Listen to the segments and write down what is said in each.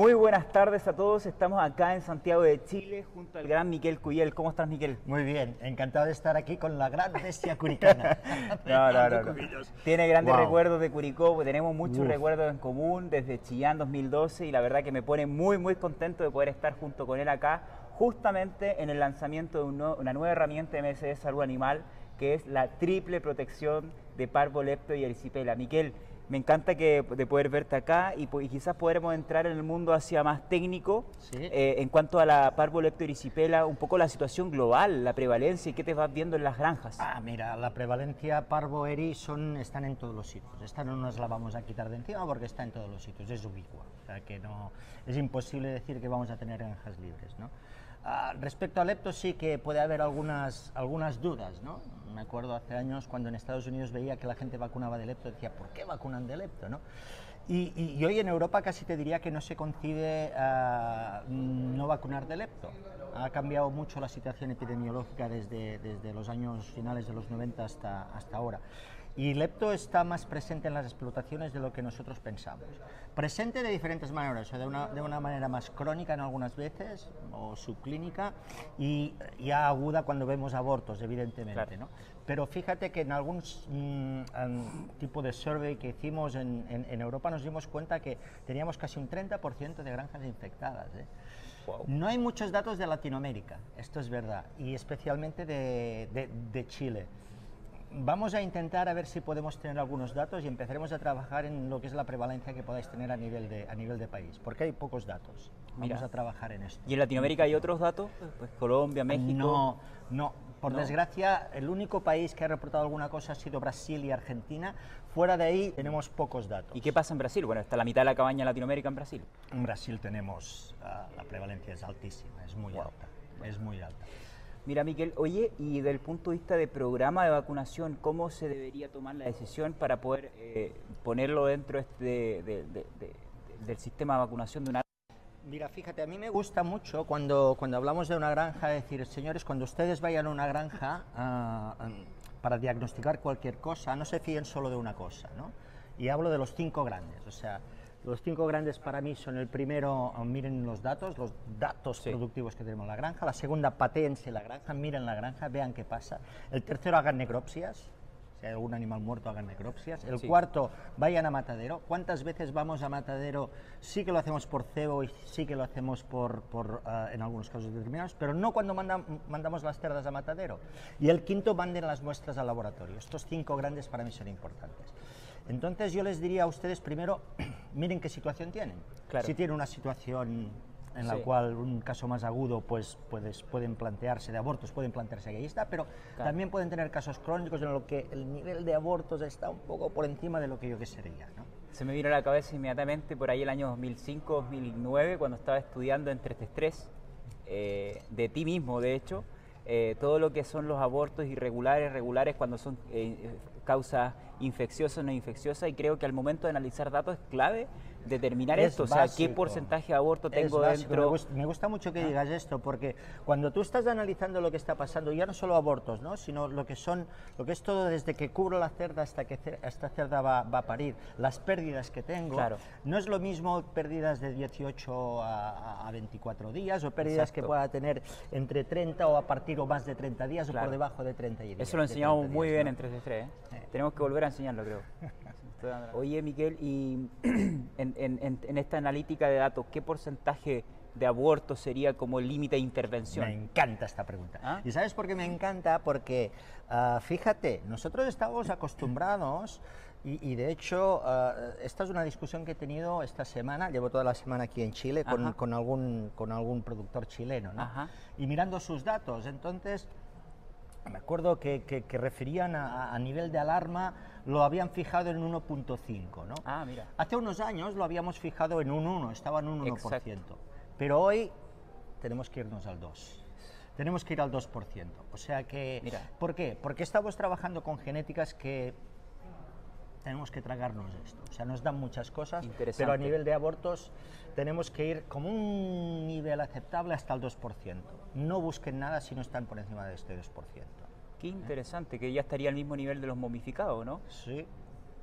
Muy buenas tardes a todos. Estamos acá en Santiago de Chile junto al gran Miquel Cuyel. ¿Cómo estás, Miquel? Muy bien, encantado de estar aquí con la gran bestia curicana. no, no, no, Tiene grandes recuerdos de Curicó, tenemos muchos recuerdos en común desde Chillán 2012 y la verdad que me pone muy, muy contento de poder estar junto con él acá, justamente en el lanzamiento de una nueva herramienta de MSD Salud Animal que es la triple protección de parvo, lepto y erisipela. Miquel, me encanta que, de poder verte acá y, quizás podremos entrar en el mundo hacia más técnico eh, en cuanto a la parvoleptoerisipela, un poco la situación global, la prevalencia y qué te vas viendo en las granjas. Ah, mira, la prevalencia parvoeri son, están en todos los sitios. Esta no nos la vamos a quitar de encima porque está en todos los sitios, es ubicua. O sea que no, es imposible decir que vamos a tener granjas libres, ¿no? Ah, respecto al lepto sí que puede haber algunas, algunas dudas, ¿no? Me acuerdo hace años cuando en Estados Unidos veía que la gente vacunaba de lepto, decía, ¿por qué vacunan de lepto, no? Y, hoy en Europa casi te diría que no se concibe ah, no vacunar de lepto. Ha cambiado mucho la situación epidemiológica desde, desde los años finales de los 90 hasta, hasta ahora. Y lepto está más presente en las explotaciones de lo que nosotros pensamos. Presente de diferentes maneras, o sea, de, una, de una manera más crónica en algunas veces, o subclínica, y ya aguda cuando vemos abortos, evidentemente. ¿no? Pero fíjate que en algún mm, tipo de survey que hicimos en, en, Europa nos dimos cuenta que teníamos casi un 30% de granjas infectadas. ¿eh? No hay muchos datos de Latinoamérica, esto es verdad, y especialmente de, de, de Chile vamos a intentar a ver si podemos tener algunos datos y empezaremos a trabajar en lo que es la prevalencia que podáis tener a nivel de, a nivel de país, porque hay pocos datos. Vamos a trabajar en esto. ¿Y en Latinoamérica hay otros datos? Pues Colombia, México. No, no. Por desgracia, el único país que ha reportado alguna cosa ha sido Brasil y Argentina. Fuera de ahí tenemos pocos datos. ¿Y qué pasa en Brasil? Bueno, está la mitad de la cabaña en Latinoamérica en Brasil. En Brasil tenemos, ah, la prevalencia es altísima, es muy alta, es muy alta. Mira, Miquel, oye, y desde el punto de vista de programa de vacunación, ¿cómo se debería tomar la decisión para poder eh, ponerlo dentro este del sistema de vacunación de una Mira, fíjate, a mí me gusta mucho cuando, cuando hablamos de una granja decir, señores, cuando ustedes vayan a una granja ah, ah, para diagnosticar cualquier cosa, no se fíen solo de una cosa, ¿no? Y hablo de los cinco grandes, o sea, los cinco grandes para mí son el primero, miren los datos, los datos productivos que tenemos en la granja. La segunda, patéense la granja, miren la granja, vean qué pasa. El tercero, hagan necropsias. Si hay algún animal muerto, hagan necropsias. El cuarto, vayan a matadero. ¿Cuántas veces vamos a matadero? Sí que lo hacemos por cebo y sí que lo hacemos por, por uh, en algunos casos determinados, pero no cuando mandamos las cerdas a matadero. Y el quinto, manden las muestras al laboratorio. Estos cinco grandes para mí son importantes. Entonces yo les diría a ustedes primero, miren qué situación tienen. Si tienen una situación en la cual un caso más agudo pues puedes, pueden plantearse de abortos, pueden plantearse está, pero también pueden tener casos crónicos en los que el nivel de abortos está un poco por encima de lo que yo querría. ¿no? Se me vino a la cabeza inmediatamente por ahí el año 2005-2009 cuando estaba estudiando entre estrés eh, de ti mismo, de hecho, eh, todo lo que son los abortos irregulares, regulares, cuando son eh, causas infecciosas o no infecciosas, y creo que al momento de analizar datos es clave determinar esto, o sea, qué porcentaje de aborto tengo dentro. Me gusta, mucho que ah. digas esto, porque cuando tú estás analizando lo que está pasando, ya no solo abortos, ¿no? sino lo que son, lo que es todo desde que cubro la cerda hasta que esta cerda va, a parir, las pérdidas que tengo, claro. no es lo mismo pérdidas de 18 a, 24 días o pérdidas que pueda tener entre 30 o a partir o más de 30 días o por debajo de 30 días. Eso lo enseñamos muy bien en 3 ¿eh? Tenemos que volver a enseñarlo, creo. Oye, Miguel, y en, esta analítica de datos, ¿qué porcentaje de aborto sería como el límite de intervención? Me encanta esta pregunta. ¿Ah? ¿Y sabes por qué me encanta? Porque, ah, fíjate, nosotros estamos acostumbrados, y, de hecho, ah, esta es una discusión que he tenido esta semana, llevo toda la semana aquí en Chile con, algún, con algún productor chileno, ¿no? y mirando sus datos. Entonces, me acuerdo que, que, referían a, nivel de alarma, lo habían fijado en 1.5, ¿no? Ah, mira. Hace unos años lo habíamos fijado en un 1, estaba en un 1%. Pero hoy tenemos que irnos al 2. Tenemos que ir al 2%. O sea que... Mira. ¿Por qué? Porque estamos trabajando con genéticas que tenemos que tragarnos esto. O sea, nos dan muchas cosas, pero a nivel de abortos tenemos que ir como un nivel aceptable hasta el 2%. No busquen nada si no están por encima de este 2%. Qué interesante, que ya estaría al mismo nivel de los momificados, ¿no? Sí.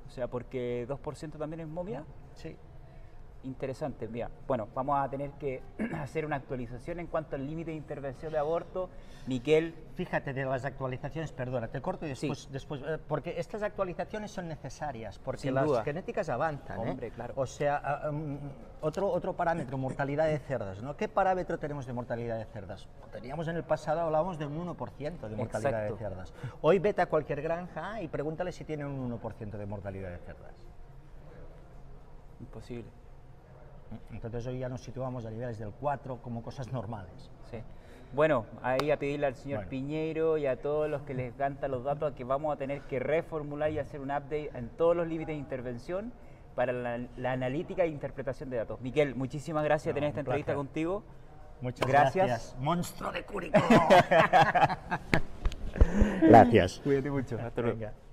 O sea, porque 2% también es momia. Sí. Interesante. Mira, bueno, vamos a tener que hacer una actualización en cuanto al límite de intervención de aborto. Miquel. Fíjate, de las actualizaciones, perdona, te corto y después, después eh, porque estas actualizaciones son necesarias, porque las genéticas avanzan. ¿eh? Hombre, claro. O sea, um, otro, otro parámetro, mortalidad de cerdas, ¿no? ¿Qué parámetro tenemos de mortalidad de cerdas? Teníamos en el pasado, hablábamos de un 1% de mortalidad de cerdas. Hoy vete a cualquier granja y pregúntale si tienen un 1% de mortalidad de cerdas. Imposible. Entonces hoy ya nos situamos a niveles del 4 como cosas normales. Sí. Bueno, ahí a pedirle al señor Piñeiro y a todos los que les encantan los datos que vamos a tener que reformular y hacer un update en todos los límites de intervención para la, analítica e interpretación de datos. Miquel, muchísimas gracias por tener esta entrevista contigo. Muchas gracias. Monstruo de Curicó. gracias. Cuídate mucho. Hasta luego.